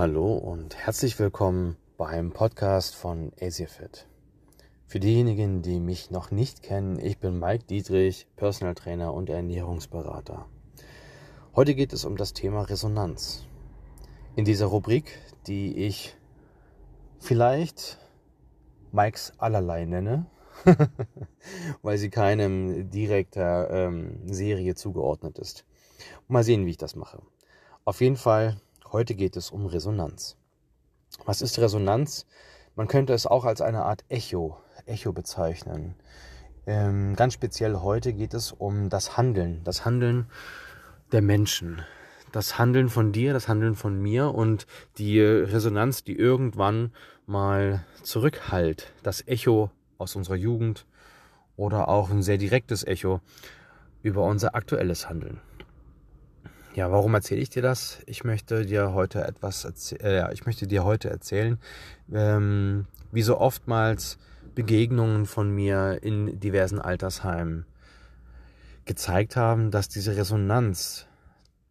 Hallo und herzlich willkommen beim Podcast von AsiaFit. Für diejenigen, die mich noch nicht kennen, ich bin Mike Dietrich, Personal Trainer und Ernährungsberater. Heute geht es um das Thema Resonanz. In dieser Rubrik, die ich vielleicht Mikes allerlei nenne, weil sie keinem direkter ähm, Serie zugeordnet ist. Mal sehen, wie ich das mache. Auf jeden Fall, heute geht es um Resonanz. Was ist Resonanz? Man könnte es auch als eine Art Echo, Echo bezeichnen. Ähm, ganz speziell heute geht es um das Handeln, das Handeln der Menschen, das Handeln von dir, das Handeln von mir und die Resonanz, die irgendwann mal zurückhallt, das Echo aus unserer Jugend oder auch ein sehr direktes Echo über unser aktuelles Handeln. Ja, warum erzähle ich dir das? Ich möchte dir heute etwas äh, ich möchte dir heute erzählen, ähm, wie so oftmals Begegnungen von mir in diversen Altersheimen gezeigt haben, dass diese Resonanz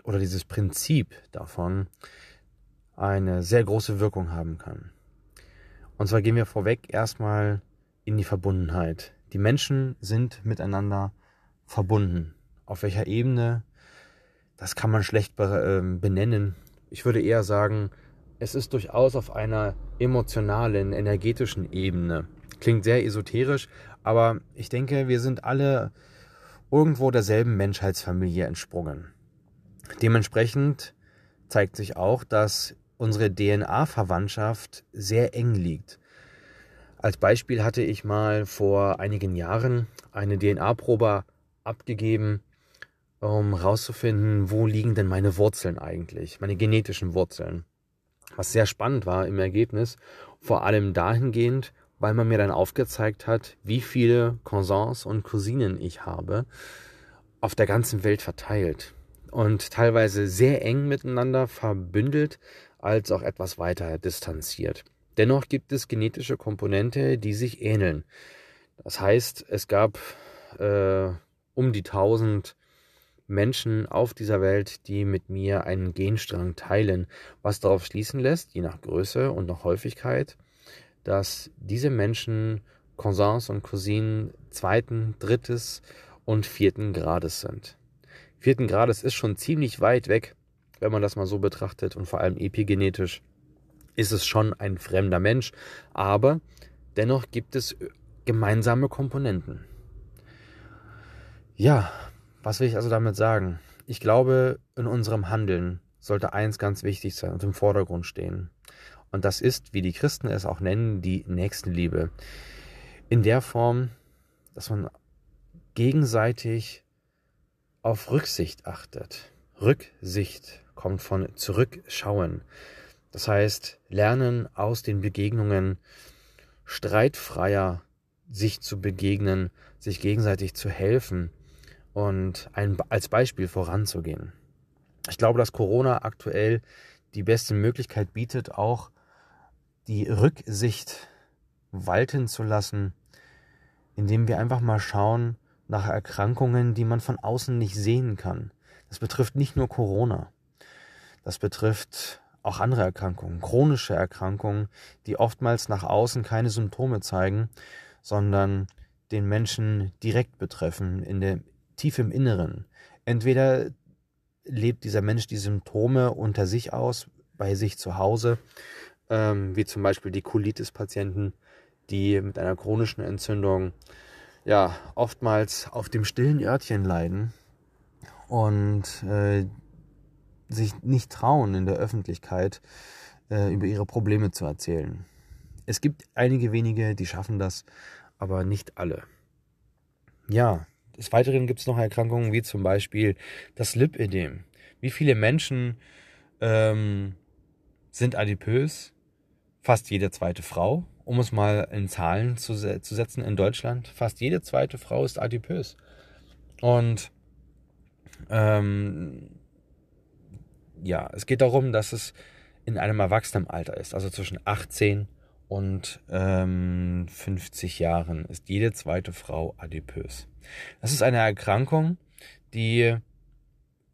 oder dieses Prinzip davon eine sehr große Wirkung haben kann. Und zwar gehen wir vorweg erstmal in die Verbundenheit. Die Menschen sind miteinander verbunden. Auf welcher Ebene das kann man schlecht ähm, benennen. Ich würde eher sagen, es ist durchaus auf einer emotionalen, energetischen Ebene. Klingt sehr esoterisch, aber ich denke, wir sind alle irgendwo derselben Menschheitsfamilie entsprungen. Dementsprechend zeigt sich auch, dass unsere DNA-Verwandtschaft sehr eng liegt. Als Beispiel hatte ich mal vor einigen Jahren eine DNA-Probe abgegeben um rauszufinden, wo liegen denn meine Wurzeln eigentlich, meine genetischen Wurzeln. Was sehr spannend war im Ergebnis, vor allem dahingehend, weil man mir dann aufgezeigt hat, wie viele Cousins und Cousinen ich habe, auf der ganzen Welt verteilt und teilweise sehr eng miteinander verbündelt, als auch etwas weiter distanziert. Dennoch gibt es genetische Komponente, die sich ähneln. Das heißt, es gab äh, um die 1000 Menschen auf dieser Welt, die mit mir einen Genstrang teilen, was darauf schließen lässt, je nach Größe und nach Häufigkeit, dass diese Menschen Cousins und Cousinen zweiten, drittes und vierten Grades sind. Vierten Grades ist schon ziemlich weit weg, wenn man das mal so betrachtet und vor allem epigenetisch ist es schon ein fremder Mensch, aber dennoch gibt es gemeinsame Komponenten. Ja, was will ich also damit sagen? Ich glaube, in unserem Handeln sollte eins ganz wichtig sein und im Vordergrund stehen. Und das ist, wie die Christen es auch nennen, die Nächstenliebe. In der Form, dass man gegenseitig auf Rücksicht achtet. Rücksicht kommt von zurückschauen. Das heißt, lernen aus den Begegnungen streitfreier sich zu begegnen, sich gegenseitig zu helfen, und ein, als Beispiel voranzugehen. Ich glaube, dass Corona aktuell die beste Möglichkeit bietet, auch die Rücksicht walten zu lassen, indem wir einfach mal schauen nach Erkrankungen, die man von außen nicht sehen kann. Das betrifft nicht nur Corona. Das betrifft auch andere Erkrankungen, chronische Erkrankungen, die oftmals nach außen keine Symptome zeigen, sondern den Menschen direkt betreffen, in der tief im Inneren. Entweder lebt dieser Mensch die Symptome unter sich aus, bei sich zu Hause, ähm, wie zum Beispiel die Colitis-Patienten, die mit einer chronischen Entzündung ja oftmals auf dem stillen Örtchen leiden und äh, sich nicht trauen, in der Öffentlichkeit äh, über ihre Probleme zu erzählen. Es gibt einige wenige, die schaffen das, aber nicht alle. Ja, des Weiteren gibt es noch Erkrankungen wie zum Beispiel das Lipödem. Wie viele Menschen ähm, sind adipös? Fast jede zweite Frau. Um es mal in Zahlen zu, zu setzen in Deutschland, fast jede zweite Frau ist adipös. Und ähm, ja, es geht darum, dass es in einem Erwachsenenalter ist, also zwischen 18 und ähm, 50 Jahren ist jede zweite Frau adipös. Das ist eine Erkrankung, die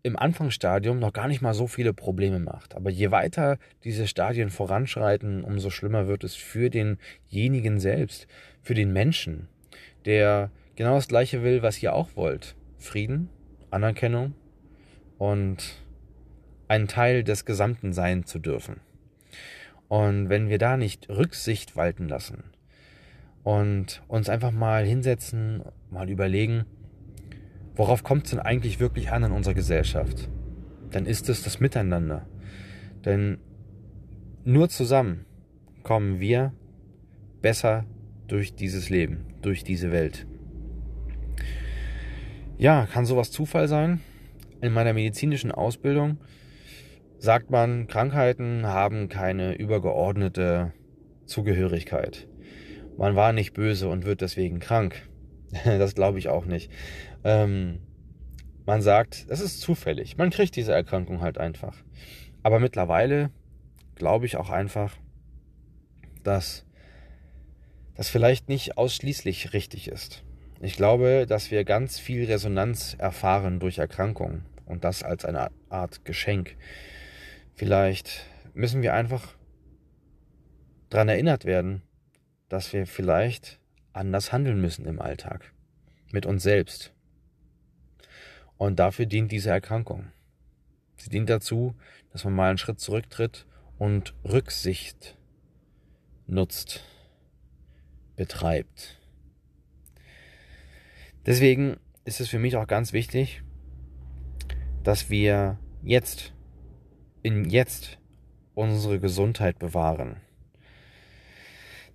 im Anfangsstadium noch gar nicht mal so viele Probleme macht. Aber je weiter diese Stadien voranschreiten, umso schlimmer wird es für denjenigen selbst, für den Menschen, der genau das Gleiche will, was ihr auch wollt. Frieden, Anerkennung und ein Teil des Gesamten sein zu dürfen. Und wenn wir da nicht Rücksicht walten lassen und uns einfach mal hinsetzen, mal überlegen, Worauf kommt es denn eigentlich wirklich an in unserer Gesellschaft? Dann ist es das Miteinander. Denn nur zusammen kommen wir besser durch dieses Leben, durch diese Welt. Ja, kann sowas Zufall sein? In meiner medizinischen Ausbildung sagt man, Krankheiten haben keine übergeordnete Zugehörigkeit. Man war nicht böse und wird deswegen krank. Das glaube ich auch nicht. Ähm, man sagt, es ist zufällig. Man kriegt diese Erkrankung halt einfach. Aber mittlerweile glaube ich auch einfach, dass das vielleicht nicht ausschließlich richtig ist. Ich glaube, dass wir ganz viel Resonanz erfahren durch Erkrankungen und das als eine Art Geschenk. Vielleicht müssen wir einfach daran erinnert werden, dass wir vielleicht anders handeln müssen im Alltag. Mit uns selbst. Und dafür dient diese Erkrankung. Sie dient dazu, dass man mal einen Schritt zurücktritt und Rücksicht nutzt, betreibt. Deswegen ist es für mich auch ganz wichtig, dass wir jetzt, in jetzt unsere Gesundheit bewahren.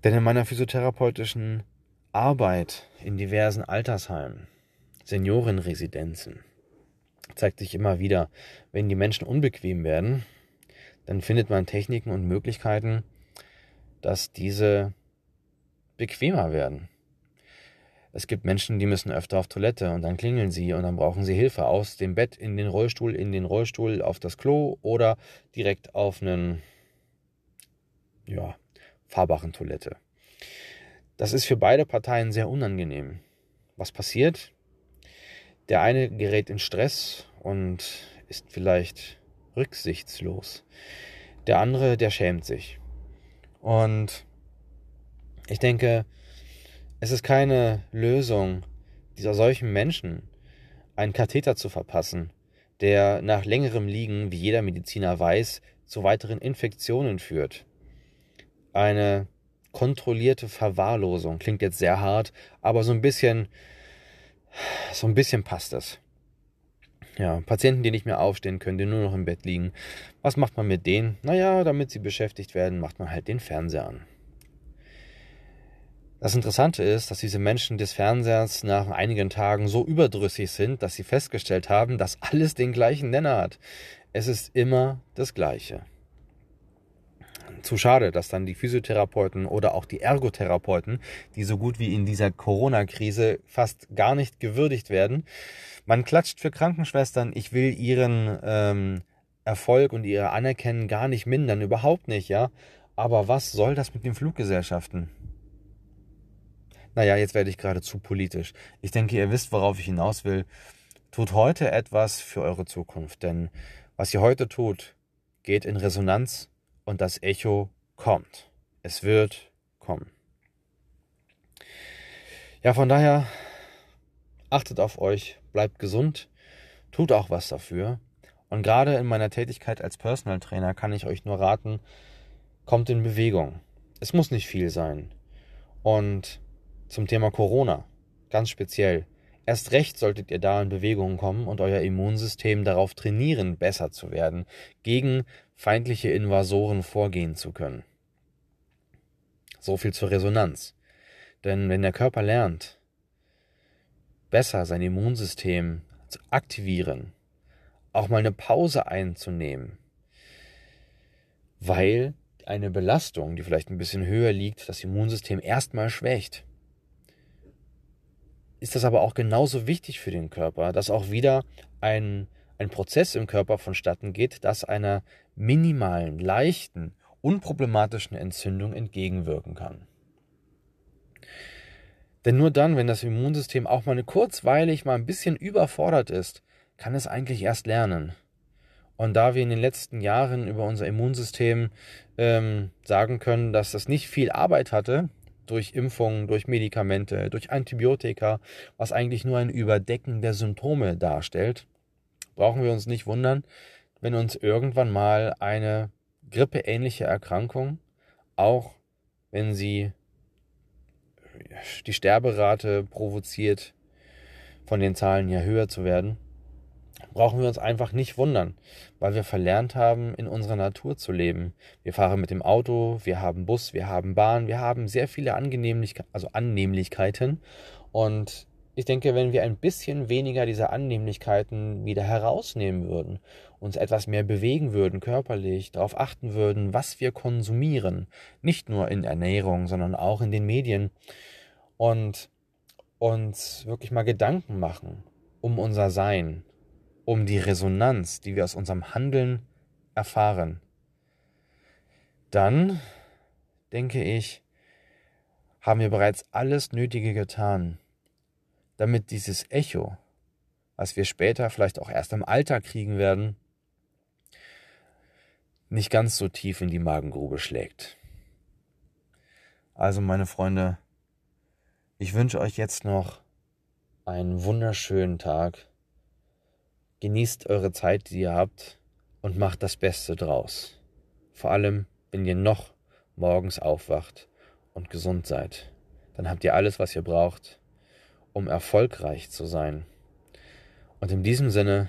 Denn in meiner physiotherapeutischen Arbeit in diversen Altersheimen, Seniorenresidenzen, zeigt sich immer wieder, wenn die Menschen unbequem werden, dann findet man Techniken und Möglichkeiten, dass diese bequemer werden. Es gibt Menschen, die müssen öfter auf Toilette und dann klingeln sie und dann brauchen sie Hilfe aus dem Bett in den Rollstuhl, in den Rollstuhl auf das Klo oder direkt auf einen ja, fahrbaren Toilette. Das ist für beide Parteien sehr unangenehm. Was passiert? Der eine gerät in Stress und ist vielleicht rücksichtslos. Der andere, der schämt sich. Und ich denke, es ist keine Lösung dieser solchen Menschen, einen Katheter zu verpassen, der nach längerem Liegen, wie jeder Mediziner weiß, zu weiteren Infektionen führt. Eine kontrollierte Verwahrlosung klingt jetzt sehr hart, aber so ein bisschen, so ein bisschen passt es. Ja, Patienten, die nicht mehr aufstehen können, die nur noch im Bett liegen. Was macht man mit denen? Naja, damit sie beschäftigt werden, macht man halt den Fernseher an. Das Interessante ist, dass diese Menschen des Fernsehers nach einigen Tagen so überdrüssig sind, dass sie festgestellt haben, dass alles den gleichen Nenner hat. Es ist immer das Gleiche. Zu schade, dass dann die Physiotherapeuten oder auch die Ergotherapeuten, die so gut wie in dieser Corona-Krise fast gar nicht gewürdigt werden, man klatscht für Krankenschwestern. Ich will ihren ähm, Erfolg und ihre Anerkennen gar nicht mindern, überhaupt nicht, ja. Aber was soll das mit den Fluggesellschaften? Naja, jetzt werde ich gerade zu politisch. Ich denke, ihr wisst, worauf ich hinaus will. Tut heute etwas für eure Zukunft, denn was ihr heute tut, geht in Resonanz und das Echo kommt. Es wird kommen. Ja, von daher achtet auf euch, bleibt gesund, tut auch was dafür. Und gerade in meiner Tätigkeit als Personal Trainer kann ich euch nur raten, kommt in Bewegung. Es muss nicht viel sein. Und zum Thema Corona, ganz speziell, erst recht solltet ihr da in Bewegung kommen und euer Immunsystem darauf trainieren, besser zu werden, gegen feindliche Invasoren vorgehen zu können. So viel zur Resonanz. Denn wenn der Körper lernt, besser sein Immunsystem zu aktivieren, auch mal eine Pause einzunehmen, weil eine Belastung, die vielleicht ein bisschen höher liegt, das Immunsystem erstmal schwächt. Ist das aber auch genauso wichtig für den Körper, dass auch wieder ein, ein Prozess im Körper vonstatten geht, das einer minimalen, leichten, unproblematischen Entzündung entgegenwirken kann. Denn nur dann, wenn das Immunsystem auch mal kurzweilig mal ein bisschen überfordert ist, kann es eigentlich erst lernen. Und da wir in den letzten Jahren über unser Immunsystem ähm, sagen können, dass das nicht viel Arbeit hatte, durch Impfungen, durch Medikamente, durch Antibiotika, was eigentlich nur ein Überdecken der Symptome darstellt, brauchen wir uns nicht wundern, wenn uns irgendwann mal eine grippeähnliche Erkrankung, auch wenn sie die Sterberate provoziert, von den Zahlen her höher zu werden, brauchen wir uns einfach nicht wundern, weil wir verlernt haben, in unserer Natur zu leben. Wir fahren mit dem Auto, wir haben Bus, wir haben Bahn, wir haben sehr viele Angenehmlichkeiten, also Annehmlichkeiten. Und ich denke, wenn wir ein bisschen weniger dieser Annehmlichkeiten wieder herausnehmen würden, uns etwas mehr bewegen würden, körperlich, darauf achten würden, was wir konsumieren, nicht nur in Ernährung, sondern auch in den Medien und uns wirklich mal Gedanken machen um unser Sein, um die Resonanz, die wir aus unserem Handeln erfahren, dann denke ich, haben wir bereits alles Nötige getan, damit dieses Echo, was wir später vielleicht auch erst im Alter kriegen werden, nicht ganz so tief in die Magengrube schlägt. Also meine Freunde, ich wünsche euch jetzt noch einen wunderschönen Tag Genießt eure Zeit, die ihr habt und macht das Beste draus. Vor allem, wenn ihr noch morgens aufwacht und gesund seid. Dann habt ihr alles, was ihr braucht, um erfolgreich zu sein. Und in diesem Sinne,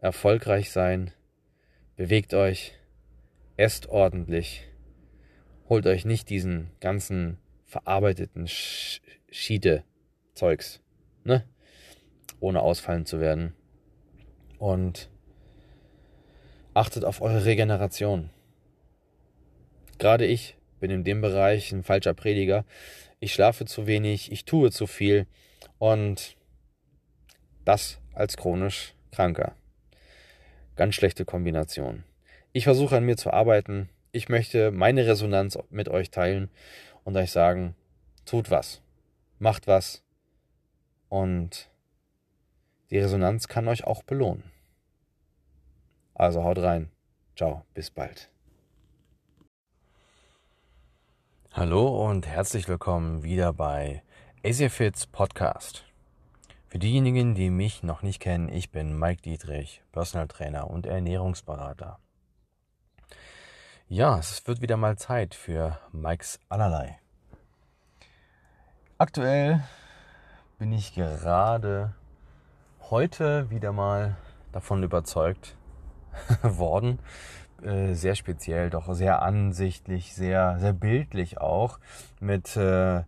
erfolgreich sein, bewegt euch, esst ordentlich, holt euch nicht diesen ganzen verarbeiteten Schiede-Zeugs, ne? Ohne ausfallen zu werden und achtet auf eure Regeneration. Gerade ich bin in dem Bereich ein falscher Prediger. Ich schlafe zu wenig, ich tue zu viel und das als chronisch Kranker. Ganz schlechte Kombination. Ich versuche an mir zu arbeiten. Ich möchte meine Resonanz mit euch teilen und euch sagen, tut was, macht was und die Resonanz kann euch auch belohnen. Also haut rein. Ciao, bis bald. Hallo und herzlich willkommen wieder bei AsiaFits Podcast. Für diejenigen, die mich noch nicht kennen, ich bin Mike Dietrich, Personal Trainer und Ernährungsberater. Ja, es wird wieder mal Zeit für Mikes Allerlei. Aktuell bin ich gerade heute wieder mal davon überzeugt worden. Äh, sehr speziell, doch sehr ansichtlich, sehr, sehr bildlich auch, mit äh,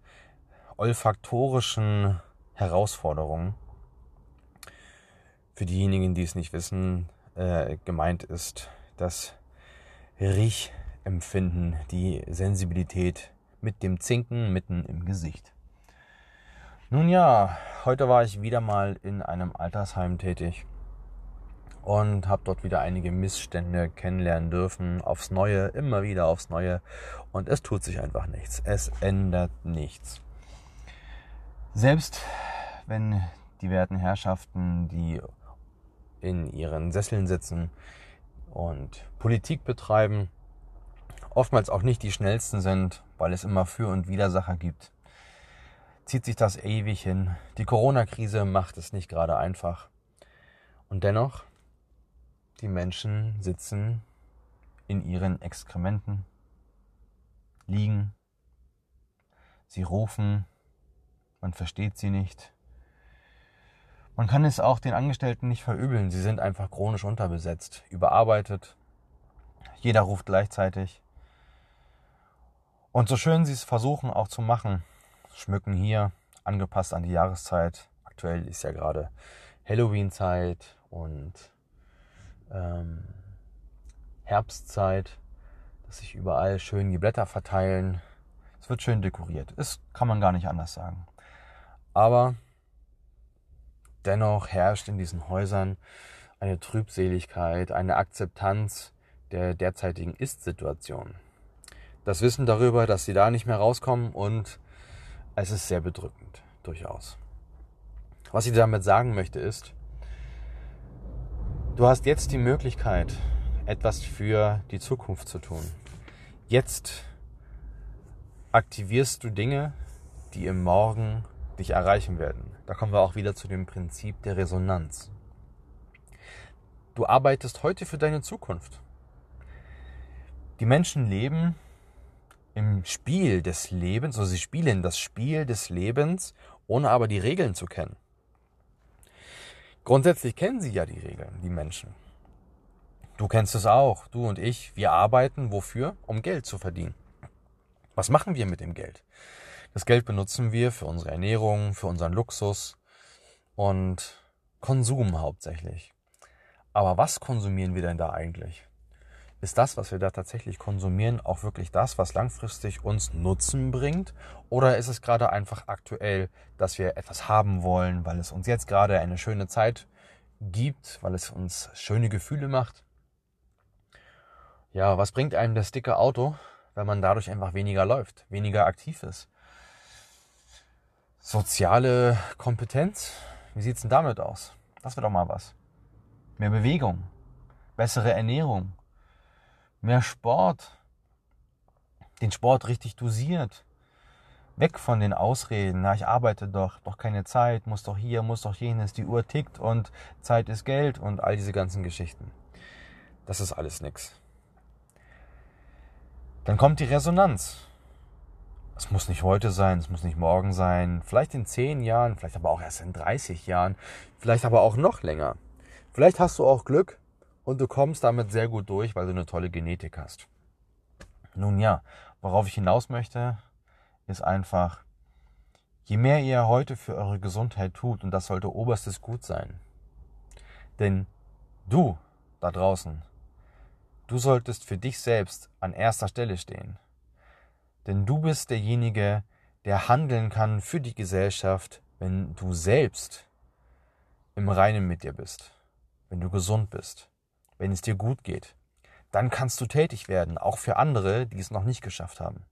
olfaktorischen Herausforderungen. Für diejenigen, die es nicht wissen, äh, gemeint ist das Riechempfinden, die Sensibilität mit dem Zinken mitten im Gesicht. Nun ja, heute war ich wieder mal in einem Altersheim tätig und habe dort wieder einige Missstände kennenlernen dürfen, aufs Neue, immer wieder aufs Neue. Und es tut sich einfach nichts, es ändert nichts. Selbst wenn die werten Herrschaften, die in ihren Sesseln sitzen und Politik betreiben, oftmals auch nicht die schnellsten sind, weil es immer Für- und Widersacher gibt, zieht sich das ewig hin. Die Corona-Krise macht es nicht gerade einfach. Und dennoch, die Menschen sitzen in ihren Exkrementen, liegen, sie rufen, man versteht sie nicht. Man kann es auch den Angestellten nicht verübeln, sie sind einfach chronisch unterbesetzt, überarbeitet, jeder ruft gleichzeitig. Und so schön sie es versuchen auch zu machen, schmücken hier, angepasst an die Jahreszeit. Aktuell ist ja gerade Halloween-Zeit und ähm, Herbstzeit, dass sich überall schön die Blätter verteilen. Es wird schön dekoriert. Das kann man gar nicht anders sagen. Aber dennoch herrscht in diesen Häusern eine Trübseligkeit, eine Akzeptanz der derzeitigen Ist-Situation. Das Wissen darüber, dass sie da nicht mehr rauskommen und es ist sehr bedrückend, durchaus. Was ich damit sagen möchte ist, Du hast jetzt die Möglichkeit, etwas für die Zukunft zu tun. Jetzt aktivierst du Dinge, die im Morgen dich erreichen werden. Da kommen wir auch wieder zu dem Prinzip der Resonanz. Du arbeitest heute für deine Zukunft. Die Menschen leben im Spiel des Lebens, also sie spielen das Spiel des Lebens, ohne aber die Regeln zu kennen. Grundsätzlich kennen sie ja die Regeln, die Menschen. Du kennst es auch, du und ich, wir arbeiten wofür? Um Geld zu verdienen. Was machen wir mit dem Geld? Das Geld benutzen wir für unsere Ernährung, für unseren Luxus und Konsum hauptsächlich. Aber was konsumieren wir denn da eigentlich? Ist das, was wir da tatsächlich konsumieren, auch wirklich das, was langfristig uns Nutzen bringt? Oder ist es gerade einfach aktuell, dass wir etwas haben wollen, weil es uns jetzt gerade eine schöne Zeit gibt, weil es uns schöne Gefühle macht? Ja, was bringt einem das dicke Auto, wenn man dadurch einfach weniger läuft, weniger aktiv ist? Soziale Kompetenz? Wie sieht's denn damit aus? Das wird doch mal was. Mehr Bewegung, bessere Ernährung, mehr Sport, den Sport richtig dosiert. Weg von den Ausreden, na, ich arbeite doch, doch keine Zeit, muss doch hier, muss doch jenes, die Uhr tickt und Zeit ist Geld und all diese ganzen Geschichten. Das ist alles nix. Dann kommt die Resonanz. Es muss nicht heute sein, es muss nicht morgen sein, vielleicht in 10 Jahren, vielleicht aber auch erst in 30 Jahren, vielleicht aber auch noch länger. Vielleicht hast du auch Glück und du kommst damit sehr gut durch, weil du eine tolle Genetik hast. Nun ja, worauf ich hinaus möchte, ist einfach, je mehr ihr heute für eure Gesundheit tut, und das sollte oberstes Gut sein, denn du da draußen, du solltest für dich selbst an erster Stelle stehen. Denn du bist derjenige, der handeln kann für die Gesellschaft, wenn du selbst im Reinen mit dir bist, wenn du gesund bist wenn es dir gut geht, dann kannst du tätig werden, auch für andere, die es noch nicht geschafft haben.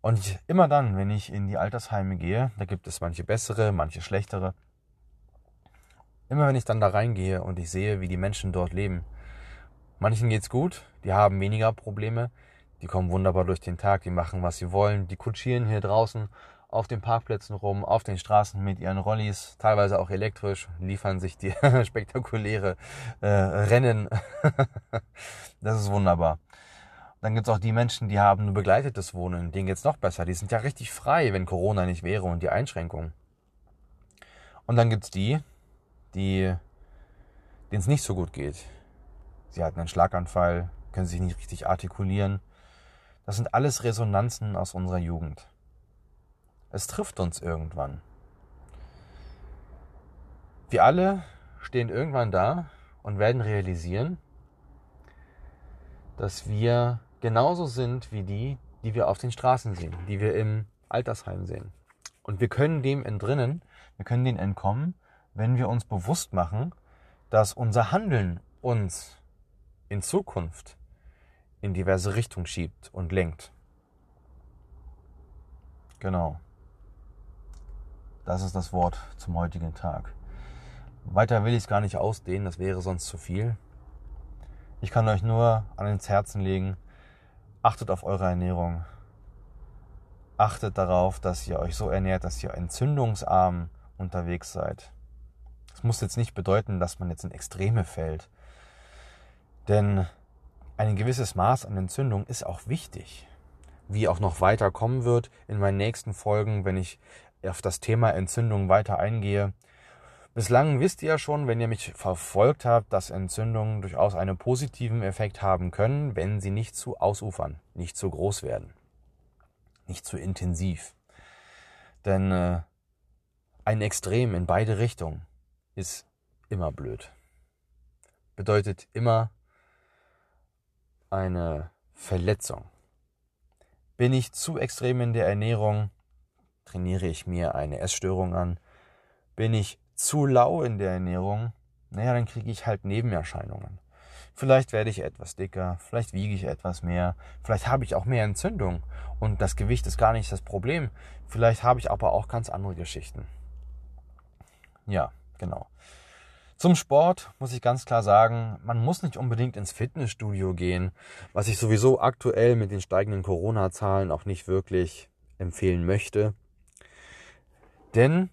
Und immer dann, wenn ich in die Altersheime gehe, da gibt es manche bessere, manche schlechtere, immer wenn ich dann da reingehe und ich sehe, wie die Menschen dort leben, manchen geht's gut, die haben weniger Probleme, die kommen wunderbar durch den Tag, die machen, was sie wollen, die kutschieren hier draußen auf den Parkplätzen rum, auf den Straßen mit ihren Rollis, teilweise auch elektrisch, liefern sich die spektakuläre äh, Rennen. das ist wunderbar. Dann gibt's auch die Menschen, die haben nur begleitetes Wohnen, denen geht's noch besser. Die sind ja richtig frei, wenn Corona nicht wäre und die Einschränkungen. Und dann gibt's die, die denen es nicht so gut geht. Sie hatten einen Schlaganfall, können sich nicht richtig artikulieren. Das sind alles Resonanzen aus unserer Jugend. Es trifft uns irgendwann. Wir alle stehen irgendwann da und werden realisieren, dass wir genauso sind wie die, die wir auf den Straßen sehen, die wir im Altersheim sehen. Und wir können dem entrinnen, wir können denen entkommen, wenn wir uns bewusst machen, dass unser Handeln uns in Zukunft in diverse Richtungen schiebt und lenkt. Genau. Das ist das Wort zum heutigen Tag. Weiter will ich es gar nicht ausdehnen, das wäre sonst zu viel. Ich kann euch nur an ins Herzen legen, achtet auf eure Ernährung. Achtet darauf, dass ihr euch so ernährt, dass ihr entzündungsarm unterwegs seid. Das muss jetzt nicht bedeuten, dass man jetzt in Extreme fällt. Denn ein gewisses Maß an Entzündung ist auch wichtig. Wie auch noch weiter kommen wird in meinen nächsten Folgen, wenn ich auf das Thema Entzündung weiter eingehe. Bislang wisst ihr ja schon, wenn ihr mich verfolgt habt, dass Entzündungen durchaus einen positiven Effekt haben können, wenn sie nicht zu ausufern, nicht zu groß werden, nicht zu intensiv. Denn äh, ein Extrem in beide Richtungen ist immer blöd. Bedeutet immer eine Verletzung. Bin ich zu extrem in der Ernährung, trainiere ich mir eine Essstörung an. Bin ich zu lau in der Ernährung, naja, dann kriege ich halt Nebenerscheinungen. Vielleicht werde ich etwas dicker, vielleicht wiege ich etwas mehr, vielleicht habe ich auch mehr Entzündung und das Gewicht ist gar nicht das Problem. Vielleicht habe ich aber auch ganz andere Geschichten. Ja, genau. Zum Sport muss ich ganz klar sagen, man muss nicht unbedingt ins Fitnessstudio gehen, was ich sowieso aktuell mit den steigenden Corona-Zahlen auch nicht wirklich empfehlen möchte. Denn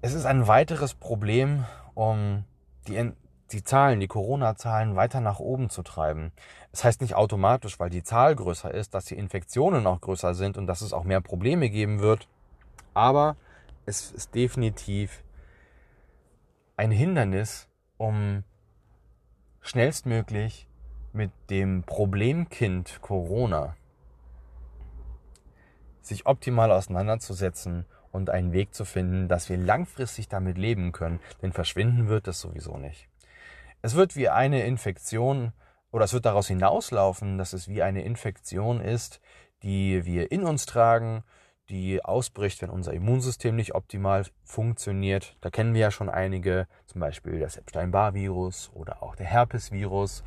es ist ein weiteres Problem, um die, die Zahlen, die Corona-Zahlen weiter nach oben zu treiben. Das heißt nicht automatisch, weil die Zahl größer ist, dass die Infektionen auch größer sind und dass es auch mehr Probleme geben wird. Aber es ist definitiv ein Hindernis, um schnellstmöglich mit dem Problemkind Corona sich optimal auseinanderzusetzen und einen Weg zu finden, dass wir langfristig damit leben können, denn verschwinden wird es sowieso nicht. Es wird wie eine Infektion oder es wird daraus hinauslaufen, dass es wie eine Infektion ist, die wir in uns tragen, die ausbricht, wenn unser Immunsystem nicht optimal funktioniert. Da kennen wir ja schon einige, zum Beispiel das Epstein-Barr-Virus oder auch der Herpes-Virus.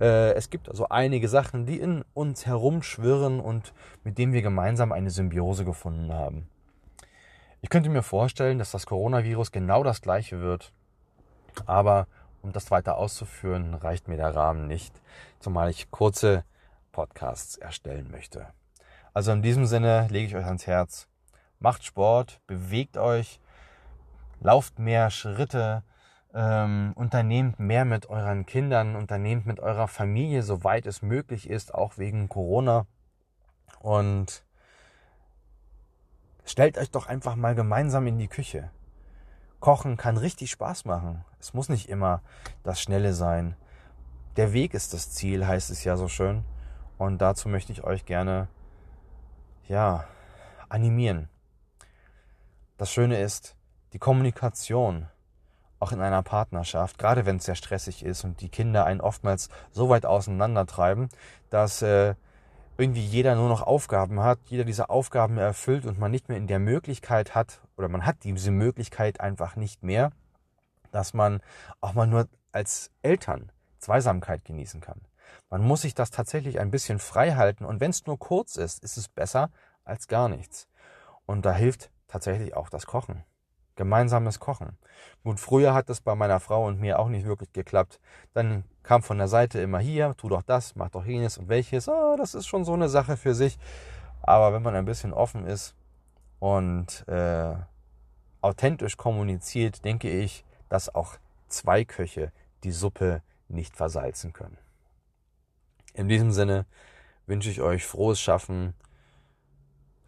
Äh, es gibt also einige Sachen, die in uns herumschwirren und mit denen wir gemeinsam eine Symbiose gefunden haben. Ich könnte mir vorstellen, dass das Coronavirus genau das gleiche wird, aber um das weiter auszuführen, reicht mir der Rahmen nicht, zumal ich kurze Podcasts erstellen möchte. Also in diesem Sinne lege ich euch ans Herz. Macht Sport, bewegt euch, lauft mehr Schritte, ähm, unternehmt mehr mit euren Kindern, unternehmt mit eurer Familie, soweit es möglich ist, auch wegen Corona. Und stellt euch doch einfach mal gemeinsam in die Küche. Kochen kann richtig Spaß machen. Es muss nicht immer das Schnelle sein. Der Weg ist das Ziel, heißt es ja so schön. Und dazu möchte ich euch gerne ja, animieren. Das Schöne ist, die Kommunikation, auch in einer Partnerschaft, gerade wenn es sehr stressig ist und die Kinder einen oftmals so weit auseinandertreiben, dass äh, irgendwie jeder nur noch Aufgaben hat, jeder diese Aufgaben erfüllt und man nicht mehr in der Möglichkeit hat, oder man hat diese Möglichkeit einfach nicht mehr, dass man auch mal nur als Eltern Zweisamkeit genießen kann. Man muss sich das tatsächlich ein bisschen frei halten und wenn es nur kurz ist, ist es besser als gar nichts. Und da hilft tatsächlich auch das Kochen. Gemeinsames Kochen. Gut, früher hat das bei meiner Frau und mir auch nicht wirklich geklappt. Dann kam von der Seite immer hier, tu doch das, mach doch jenes und welches. Oh, das ist schon so eine Sache für sich. Aber wenn man ein bisschen offen ist und äh, authentisch kommuniziert, denke ich, dass auch zwei Köche die Suppe nicht versalzen können. In diesem Sinne wünsche ich euch frohes Schaffen.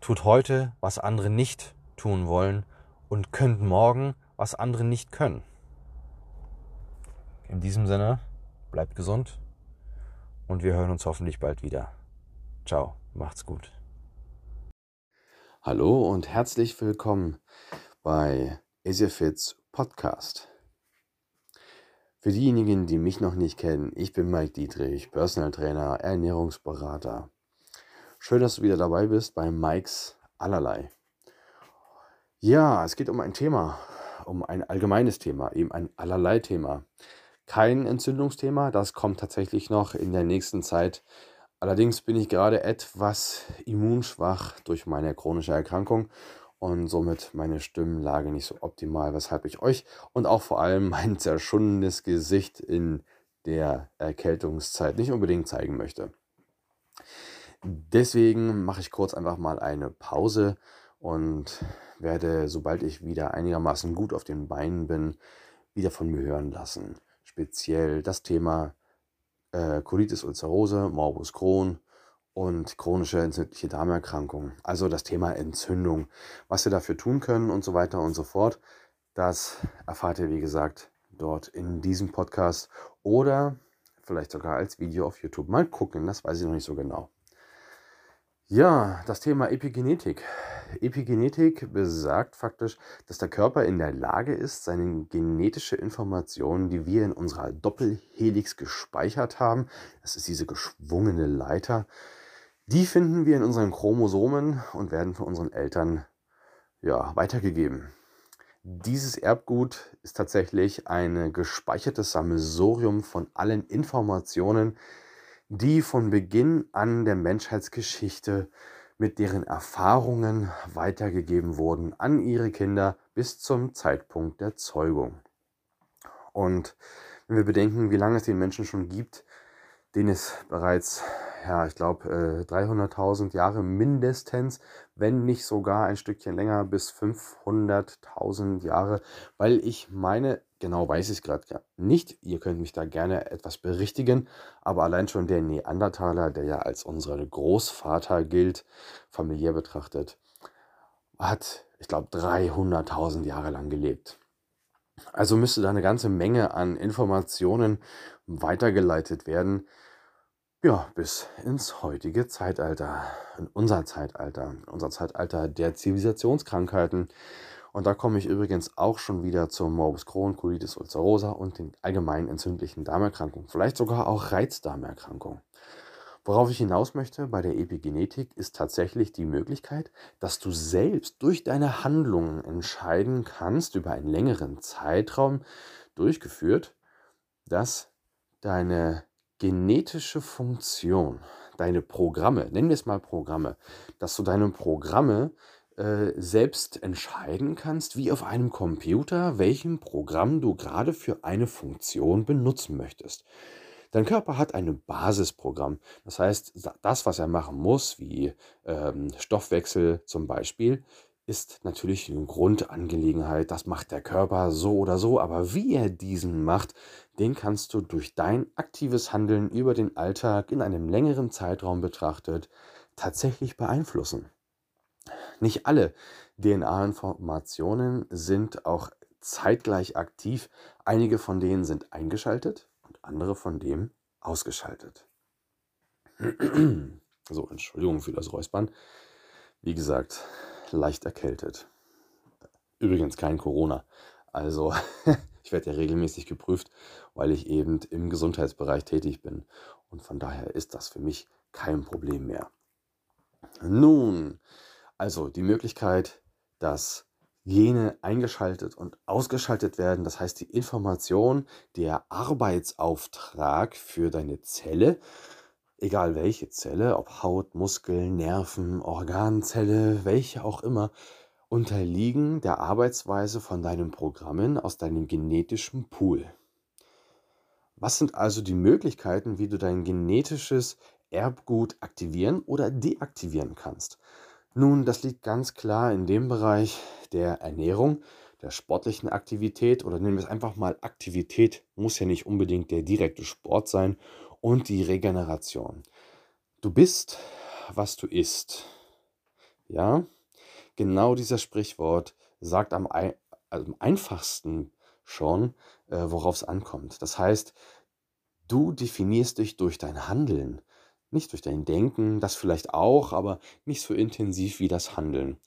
Tut heute, was andere nicht tun wollen und könnt morgen, was andere nicht können. In diesem Sinne, bleibt gesund und wir hören uns hoffentlich bald wieder. Ciao, macht's gut. Hallo und herzlich willkommen bei Asiafits Podcast. Für diejenigen, die mich noch nicht kennen, ich bin Mike Dietrich, Personal Trainer, Ernährungsberater. Schön, dass du wieder dabei bist bei Mikes Allerlei. Ja, es geht um ein Thema, um ein allgemeines Thema, eben ein Allerlei-Thema. Kein Entzündungsthema, das kommt tatsächlich noch in der nächsten Zeit. Allerdings bin ich gerade etwas immunschwach durch meine chronische Erkrankung und somit meine Stimmlage nicht so optimal, weshalb ich euch und auch vor allem mein zerschundenes Gesicht in der Erkältungszeit nicht unbedingt zeigen möchte. Deswegen mache ich kurz einfach mal eine Pause und werde, sobald ich wieder einigermaßen gut auf den Beinen bin, wieder von mir hören lassen. Speziell das Thema äh, Colitis ulcerosa, Morbus Crohn und chronische entzündliche Darmerkrankung. Also das Thema Entzündung, was wir dafür tun können und so weiter und so fort. Das erfahrt ihr, wie gesagt, dort in diesem Podcast oder vielleicht sogar als Video auf YouTube. Mal gucken, das weiß ich noch nicht so genau. Ja, das Thema Epigenetik. Epigenetik besagt faktisch, dass der Körper in der Lage ist, seine genetische Informationen, die wir in unserer Doppelhelix gespeichert haben, das ist diese geschwungene Leiter, die finden wir in unseren Chromosomen und werden von unseren Eltern ja, weitergegeben. Dieses Erbgut ist tatsächlich ein gespeichertes Sammelsurium von allen Informationen, die von Beginn an der Menschheitsgeschichte mit deren Erfahrungen weitergegeben wurden an ihre Kinder bis zum Zeitpunkt der Zeugung. Und wenn wir bedenken, wie lange es den Menschen schon gibt, den es bereits, ja, ich glaube, 300.000 Jahre mindestens, wenn nicht sogar ein Stückchen länger, bis 500.000 Jahre, weil ich meine, genau weiß ich es gerade nicht, ihr könnt mich da gerne etwas berichtigen, aber allein schon der Neandertaler, der ja als unser Großvater gilt, familiär betrachtet, hat, ich glaube, 300.000 Jahre lang gelebt. Also müsste da eine ganze Menge an Informationen weitergeleitet werden, ja, bis ins heutige Zeitalter, in unser Zeitalter, unser Zeitalter der Zivilisationskrankheiten. Und da komme ich übrigens auch schon wieder zur Morbus Crohn, Colitis ulcerosa und den allgemein entzündlichen Darmerkrankungen, vielleicht sogar auch Reizdarmerkrankungen. Worauf ich hinaus möchte bei der Epigenetik ist tatsächlich die Möglichkeit, dass du selbst durch deine Handlungen entscheiden kannst, über einen längeren Zeitraum durchgeführt, dass deine genetische Funktion, deine Programme, nennen wir es mal Programme, dass du deine Programme äh, selbst entscheiden kannst, wie auf einem Computer, welchem Programm du gerade für eine Funktion benutzen möchtest. Dein Körper hat ein Basisprogramm. Das heißt, das, was er machen muss, wie ähm, Stoffwechsel zum Beispiel, ist natürlich eine Grundangelegenheit. Das macht der Körper so oder so. Aber wie er diesen macht, den kannst du durch dein aktives Handeln über den Alltag in einem längeren Zeitraum betrachtet tatsächlich beeinflussen. Nicht alle DNA-Informationen sind auch zeitgleich aktiv. Einige von denen sind eingeschaltet andere von dem ausgeschaltet. so, Entschuldigung für das Räuspern. Wie gesagt, leicht erkältet. Übrigens kein Corona. Also ich werde ja regelmäßig geprüft, weil ich eben im Gesundheitsbereich tätig bin. Und von daher ist das für mich kein Problem mehr. Nun, also die Möglichkeit, dass Gene eingeschaltet und ausgeschaltet werden. Das heißt, die Information, der Arbeitsauftrag für deine Zelle, egal welche Zelle, ob Haut, Muskeln, Nerven, Organzelle, welche auch immer, unterliegen der Arbeitsweise von deinen Programmen aus deinem genetischen Pool. Was sind also die Möglichkeiten, wie du dein genetisches Erbgut aktivieren oder deaktivieren kannst? Nun, das liegt ganz klar in dem Bereich der Ernährung, der sportlichen Aktivität oder nehmen wir es einfach mal Aktivität, muss ja nicht unbedingt der direkte Sport sein und die Regeneration. Du bist, was du isst. Ja, genau dieser Sprichwort sagt am, am einfachsten schon, äh, worauf es ankommt. Das heißt, du definierst dich durch dein Handeln. Nicht durch dein Denken, das vielleicht auch, aber nicht so intensiv wie das Handeln.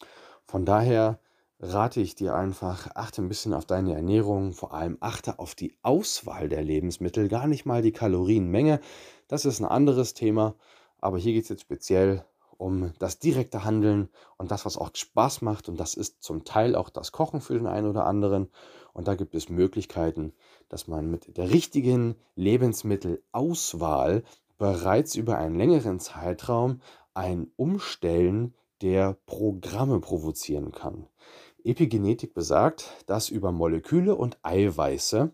Von daher rate ich dir einfach, achte ein bisschen auf deine Ernährung, vor allem achte auf die Auswahl der Lebensmittel, gar nicht mal die Kalorienmenge. Das ist ein anderes Thema, aber hier geht es jetzt speziell um das direkte Handeln und das, was auch Spaß macht. Und das ist zum Teil auch das Kochen für den einen oder anderen. Und da gibt es Möglichkeiten, dass man mit der richtigen Lebensmittelauswahl bereits über einen längeren Zeitraum ein Umstellen der Programme provozieren kann. Epigenetik besagt, dass über Moleküle und Eiweiße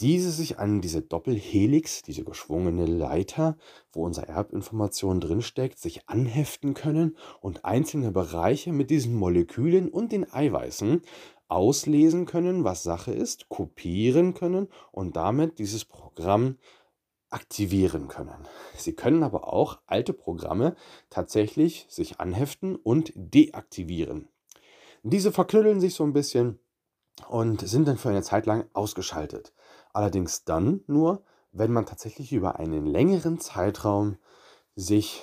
diese sich an diese Doppelhelix, diese geschwungene Leiter, wo unsere Erbinformation drinsteckt, sich anheften können und einzelne Bereiche mit diesen Molekülen und den Eiweißen auslesen können, was Sache ist, kopieren können und damit dieses Programm aktivieren können. Sie können aber auch alte Programme tatsächlich sich anheften und deaktivieren. Diese verknüdeln sich so ein bisschen und sind dann für eine Zeit lang ausgeschaltet. Allerdings dann nur, wenn man tatsächlich über einen längeren Zeitraum sich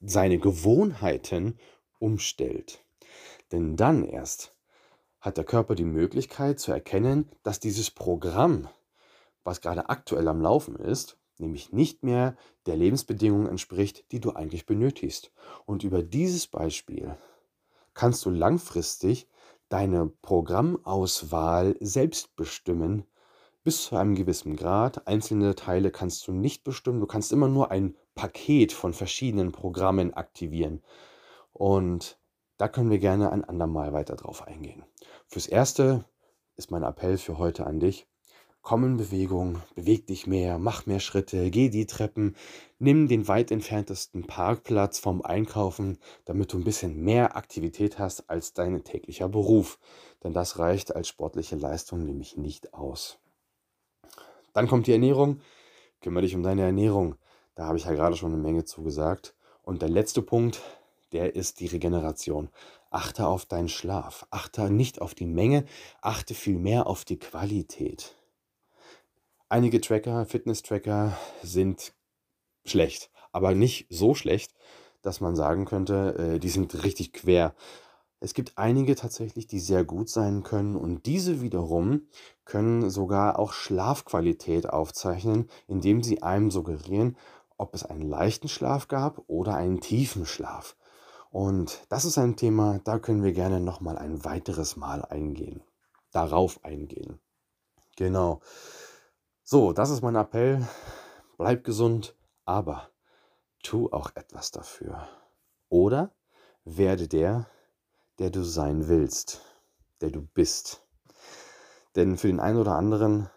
seine Gewohnheiten umstellt. Denn dann erst hat der Körper die Möglichkeit zu erkennen, dass dieses Programm was gerade aktuell am Laufen ist, nämlich nicht mehr der Lebensbedingungen entspricht, die du eigentlich benötigst. Und über dieses Beispiel kannst du langfristig deine Programmauswahl selbst bestimmen, bis zu einem gewissen Grad. Einzelne Teile kannst du nicht bestimmen. Du kannst immer nur ein Paket von verschiedenen Programmen aktivieren. Und da können wir gerne ein andermal weiter drauf eingehen. Fürs Erste ist mein Appell für heute an dich. Komm in Bewegung, beweg dich mehr, mach mehr Schritte, geh die Treppen, nimm den weit entferntesten Parkplatz vom Einkaufen, damit du ein bisschen mehr Aktivität hast als dein täglicher Beruf. Denn das reicht als sportliche Leistung nämlich nicht aus. Dann kommt die Ernährung. Kümmere dich um deine Ernährung. Da habe ich ja gerade schon eine Menge zugesagt. Und der letzte Punkt, der ist die Regeneration. Achte auf deinen Schlaf. Achte nicht auf die Menge, achte vielmehr auf die Qualität. Einige Tracker, Fitness-Tracker sind schlecht, aber nicht so schlecht, dass man sagen könnte, äh, die sind richtig quer. Es gibt einige tatsächlich, die sehr gut sein können und diese wiederum können sogar auch Schlafqualität aufzeichnen, indem sie einem suggerieren, ob es einen leichten Schlaf gab oder einen tiefen Schlaf. Und das ist ein Thema, da können wir gerne nochmal ein weiteres Mal eingehen. Darauf eingehen. Genau. So, das ist mein Appell. Bleib gesund, aber tu auch etwas dafür. Oder werde der, der du sein willst, der du bist. Denn für den einen oder anderen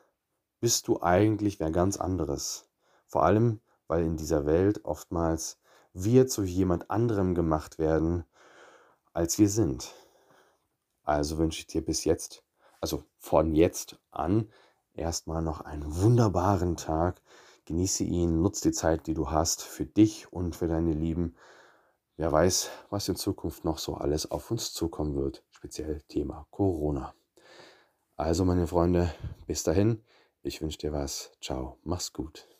bist du eigentlich wer ganz anderes. Vor allem, weil in dieser Welt oftmals wir zu jemand anderem gemacht werden, als wir sind. Also wünsche ich dir bis jetzt, also von jetzt an, erstmal noch einen wunderbaren Tag. Genieße ihn, nutze die Zeit, die du hast, für dich und für deine Lieben. Wer weiß, was in Zukunft noch so alles auf uns zukommen wird, speziell Thema Corona. Also meine Freunde, bis dahin, ich wünsche dir was. Ciao, mach's gut.